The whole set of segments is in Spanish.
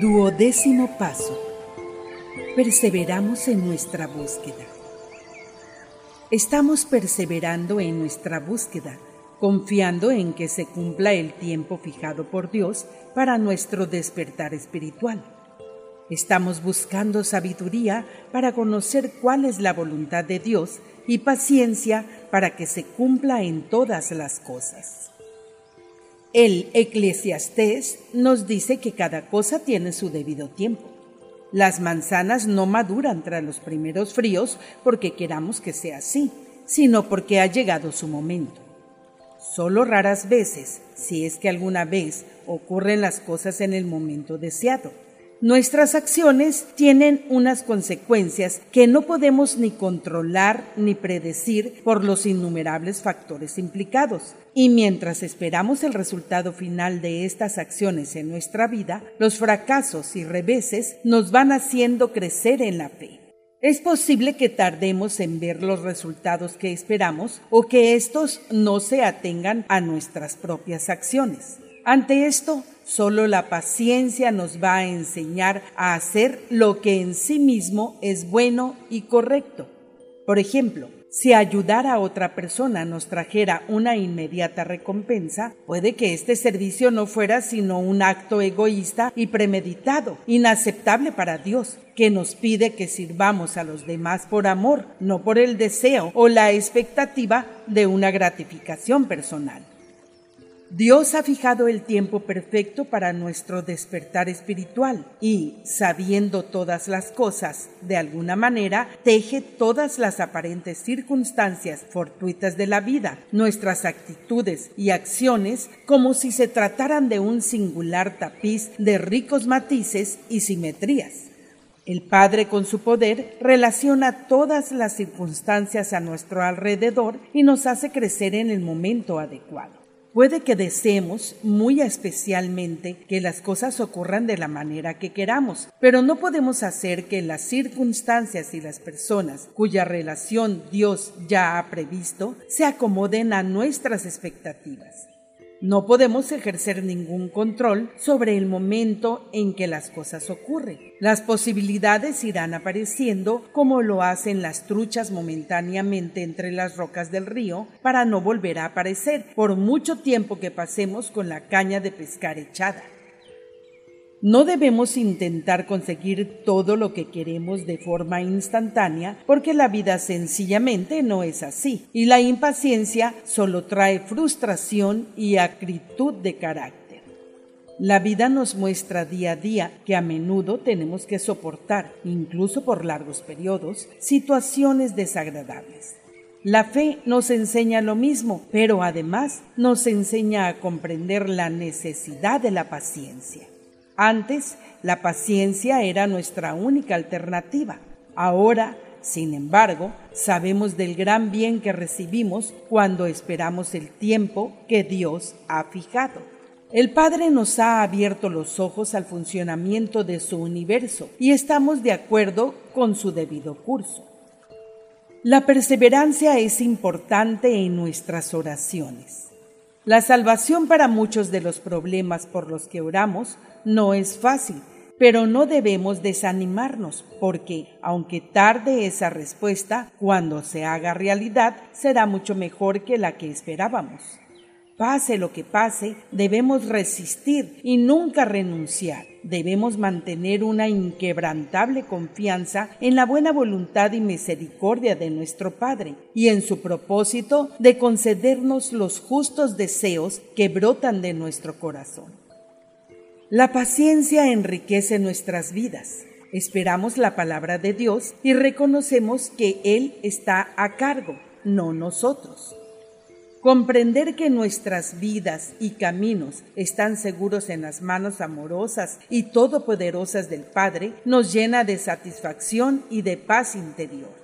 Duodécimo paso. Perseveramos en nuestra búsqueda. Estamos perseverando en nuestra búsqueda, confiando en que se cumpla el tiempo fijado por Dios para nuestro despertar espiritual. Estamos buscando sabiduría para conocer cuál es la voluntad de Dios y paciencia para que se cumpla en todas las cosas. El eclesiastés nos dice que cada cosa tiene su debido tiempo. Las manzanas no maduran tras los primeros fríos porque queramos que sea así, sino porque ha llegado su momento. Solo raras veces, si es que alguna vez, ocurren las cosas en el momento deseado. Nuestras acciones tienen unas consecuencias que no podemos ni controlar ni predecir por los innumerables factores implicados. Y mientras esperamos el resultado final de estas acciones en nuestra vida, los fracasos y reveses nos van haciendo crecer en la fe. Es posible que tardemos en ver los resultados que esperamos o que estos no se atengan a nuestras propias acciones. Ante esto, solo la paciencia nos va a enseñar a hacer lo que en sí mismo es bueno y correcto. Por ejemplo, si ayudar a otra persona nos trajera una inmediata recompensa, puede que este servicio no fuera sino un acto egoísta y premeditado, inaceptable para Dios, que nos pide que sirvamos a los demás por amor, no por el deseo o la expectativa de una gratificación personal. Dios ha fijado el tiempo perfecto para nuestro despertar espiritual y, sabiendo todas las cosas, de alguna manera, teje todas las aparentes circunstancias fortuitas de la vida, nuestras actitudes y acciones, como si se trataran de un singular tapiz de ricos matices y simetrías. El Padre con su poder relaciona todas las circunstancias a nuestro alrededor y nos hace crecer en el momento adecuado. Puede que deseemos muy especialmente que las cosas ocurran de la manera que queramos, pero no podemos hacer que las circunstancias y las personas cuya relación Dios ya ha previsto se acomoden a nuestras expectativas. No podemos ejercer ningún control sobre el momento en que las cosas ocurren. Las posibilidades irán apareciendo como lo hacen las truchas momentáneamente entre las rocas del río para no volver a aparecer por mucho tiempo que pasemos con la caña de pescar echada. No debemos intentar conseguir todo lo que queremos de forma instantánea porque la vida sencillamente no es así y la impaciencia solo trae frustración y acritud de carácter. La vida nos muestra día a día que a menudo tenemos que soportar, incluso por largos periodos, situaciones desagradables. La fe nos enseña lo mismo, pero además nos enseña a comprender la necesidad de la paciencia. Antes, la paciencia era nuestra única alternativa. Ahora, sin embargo, sabemos del gran bien que recibimos cuando esperamos el tiempo que Dios ha fijado. El Padre nos ha abierto los ojos al funcionamiento de su universo y estamos de acuerdo con su debido curso. La perseverancia es importante en nuestras oraciones. La salvación para muchos de los problemas por los que oramos no es fácil, pero no debemos desanimarnos, porque aunque tarde esa respuesta, cuando se haga realidad, será mucho mejor que la que esperábamos. Pase lo que pase, debemos resistir y nunca renunciar. Debemos mantener una inquebrantable confianza en la buena voluntad y misericordia de nuestro Padre y en su propósito de concedernos los justos deseos que brotan de nuestro corazón. La paciencia enriquece nuestras vidas. Esperamos la palabra de Dios y reconocemos que Él está a cargo, no nosotros. Comprender que nuestras vidas y caminos están seguros en las manos amorosas y todopoderosas del Padre nos llena de satisfacción y de paz interior.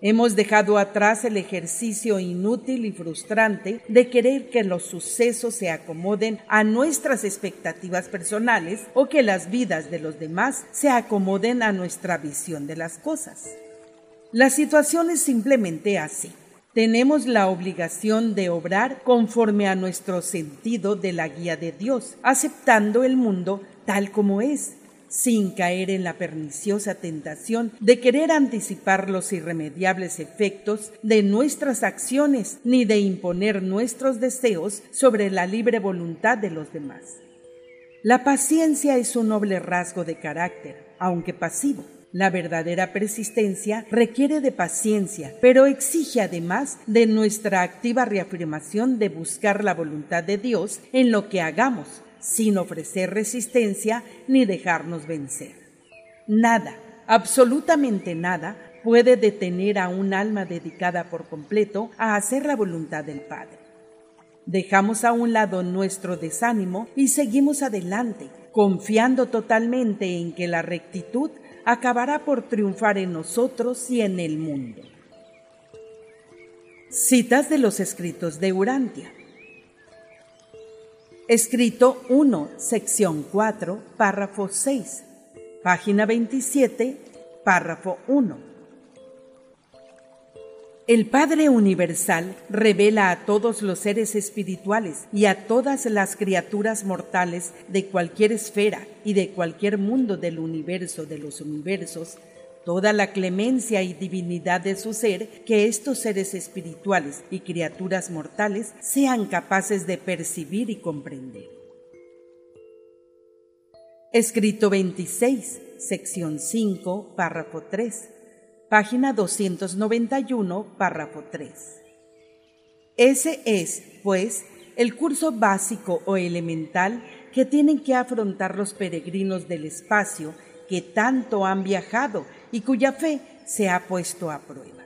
Hemos dejado atrás el ejercicio inútil y frustrante de querer que los sucesos se acomoden a nuestras expectativas personales o que las vidas de los demás se acomoden a nuestra visión de las cosas. La situación es simplemente así tenemos la obligación de obrar conforme a nuestro sentido de la guía de Dios, aceptando el mundo tal como es, sin caer en la perniciosa tentación de querer anticipar los irremediables efectos de nuestras acciones ni de imponer nuestros deseos sobre la libre voluntad de los demás. La paciencia es un noble rasgo de carácter, aunque pasivo. La verdadera persistencia requiere de paciencia, pero exige además de nuestra activa reafirmación de buscar la voluntad de Dios en lo que hagamos, sin ofrecer resistencia ni dejarnos vencer. Nada, absolutamente nada, puede detener a un alma dedicada por completo a hacer la voluntad del Padre. Dejamos a un lado nuestro desánimo y seguimos adelante, confiando totalmente en que la rectitud acabará por triunfar en nosotros y en el mundo. Citas de los escritos de Urantia. Escrito 1, sección 4, párrafo 6, página 27, párrafo 1. El Padre Universal revela a todos los seres espirituales y a todas las criaturas mortales de cualquier esfera y de cualquier mundo del universo de los universos toda la clemencia y divinidad de su ser que estos seres espirituales y criaturas mortales sean capaces de percibir y comprender. Escrito 26, sección 5, párrafo 3 página 291, párrafo 3. Ese es, pues, el curso básico o elemental que tienen que afrontar los peregrinos del espacio que tanto han viajado y cuya fe se ha puesto a prueba.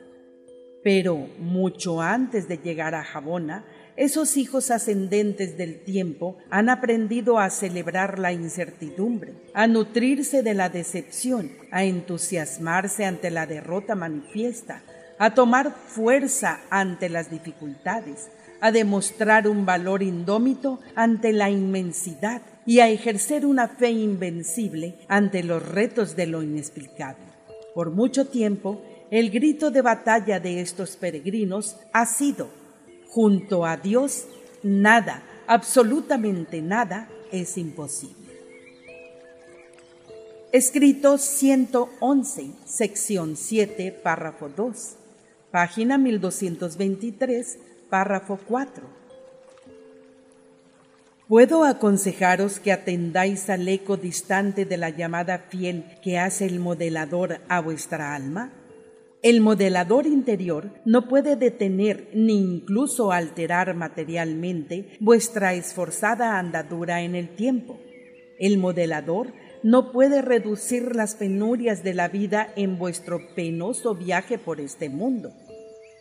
Pero mucho antes de llegar a Jabona, esos hijos ascendentes del tiempo han aprendido a celebrar la incertidumbre, a nutrirse de la decepción, a entusiasmarse ante la derrota manifiesta, a tomar fuerza ante las dificultades, a demostrar un valor indómito ante la inmensidad y a ejercer una fe invencible ante los retos de lo inexplicable. Por mucho tiempo, el grito de batalla de estos peregrinos ha sido Junto a Dios, nada, absolutamente nada, es imposible. Escrito 111, sección 7, párrafo 2, página 1223, párrafo 4. Puedo aconsejaros que atendáis al eco distante de la llamada fiel que hace el modelador a vuestra alma el modelador interior no puede detener ni incluso alterar materialmente vuestra esforzada andadura en el tiempo. El modelador no puede reducir las penurias de la vida en vuestro penoso viaje por este mundo.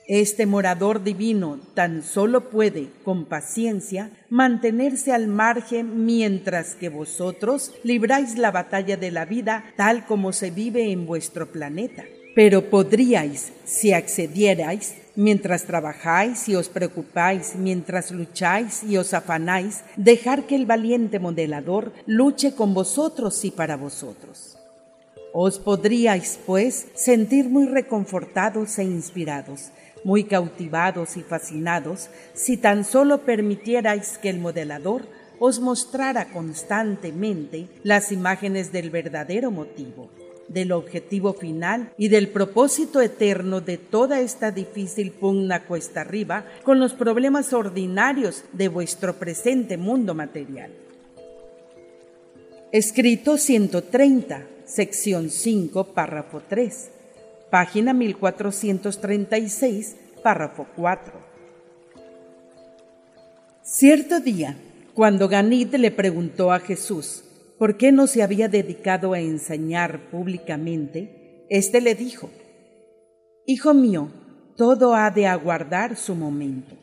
Este morador divino tan solo puede, con paciencia, mantenerse al margen mientras que vosotros libráis la batalla de la vida tal como se vive en vuestro planeta. Pero podríais, si accedierais, mientras trabajáis y os preocupáis, mientras lucháis y os afanáis, dejar que el valiente modelador luche con vosotros y para vosotros. Os podríais, pues, sentir muy reconfortados e inspirados, muy cautivados y fascinados, si tan solo permitierais que el modelador os mostrara constantemente las imágenes del verdadero motivo del objetivo final y del propósito eterno de toda esta difícil pugna cuesta arriba con los problemas ordinarios de vuestro presente mundo material. Escrito 130, sección 5, párrafo 3, página 1436, párrafo 4. Cierto día, cuando Ganit le preguntó a Jesús, por qué no se había dedicado a enseñar públicamente, éste le dijo, Hijo mío, todo ha de aguardar su momento.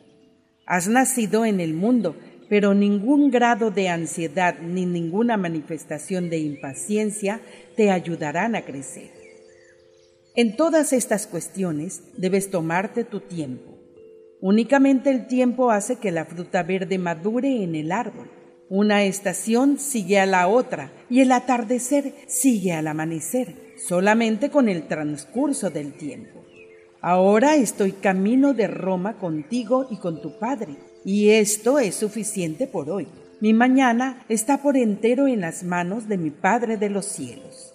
Has nacido en el mundo, pero ningún grado de ansiedad ni ninguna manifestación de impaciencia te ayudarán a crecer. En todas estas cuestiones debes tomarte tu tiempo. Únicamente el tiempo hace que la fruta verde madure en el árbol. Una estación sigue a la otra y el atardecer sigue al amanecer, solamente con el transcurso del tiempo. Ahora estoy camino de Roma contigo y con tu padre, y esto es suficiente por hoy. Mi mañana está por entero en las manos de mi Padre de los cielos.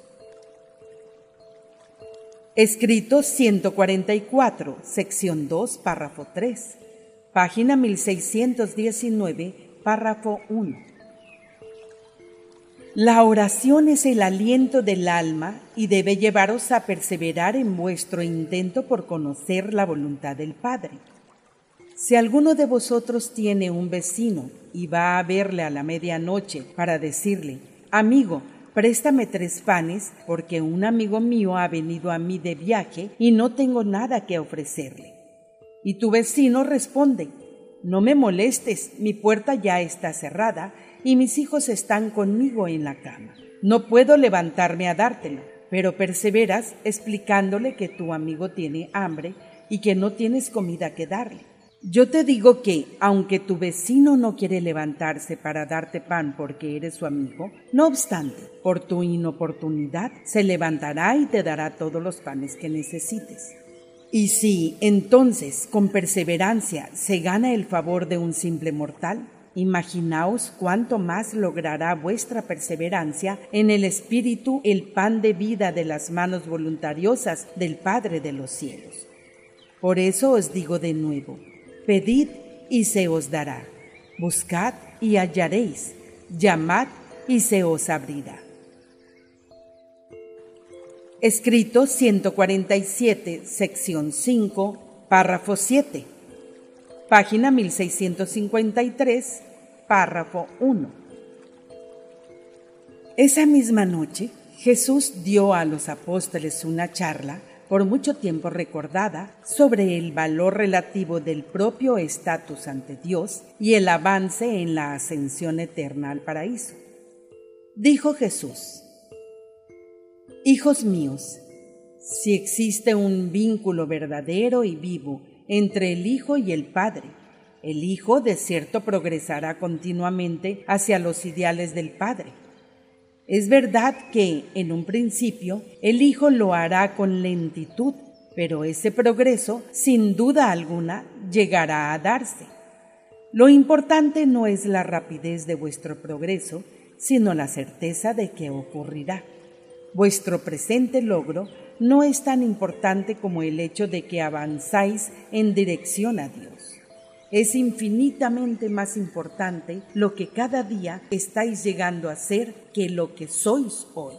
Escrito 144, sección 2, párrafo 3, página 1619, párrafo 1. La oración es el aliento del alma y debe llevaros a perseverar en vuestro intento por conocer la voluntad del Padre. Si alguno de vosotros tiene un vecino y va a verle a la medianoche para decirle, amigo, préstame tres panes porque un amigo mío ha venido a mí de viaje y no tengo nada que ofrecerle. Y tu vecino responde, no me molestes, mi puerta ya está cerrada y mis hijos están conmigo en la cama. No puedo levantarme a dártelo, pero perseveras explicándole que tu amigo tiene hambre y que no tienes comida que darle. Yo te digo que, aunque tu vecino no quiere levantarse para darte pan porque eres su amigo, no obstante, por tu inoportunidad, se levantará y te dará todos los panes que necesites. Y si entonces, con perseverancia, se gana el favor de un simple mortal, Imaginaos cuánto más logrará vuestra perseverancia en el Espíritu el pan de vida de las manos voluntariosas del Padre de los cielos. Por eso os digo de nuevo, pedid y se os dará, buscad y hallaréis, llamad y se os abrirá. Escrito 147, sección 5, párrafo 7 página 1653, párrafo 1. Esa misma noche, Jesús dio a los apóstoles una charla, por mucho tiempo recordada, sobre el valor relativo del propio estatus ante Dios y el avance en la ascensión eterna al paraíso. Dijo Jesús, Hijos míos, si existe un vínculo verdadero y vivo entre el Hijo y el Padre. El Hijo de cierto progresará continuamente hacia los ideales del Padre. Es verdad que, en un principio, el Hijo lo hará con lentitud, pero ese progreso, sin duda alguna, llegará a darse. Lo importante no es la rapidez de vuestro progreso, sino la certeza de que ocurrirá. Vuestro presente logro no es tan importante como el hecho de que avanzáis en dirección a Dios. Es infinitamente más importante lo que cada día estáis llegando a ser que lo que sois hoy.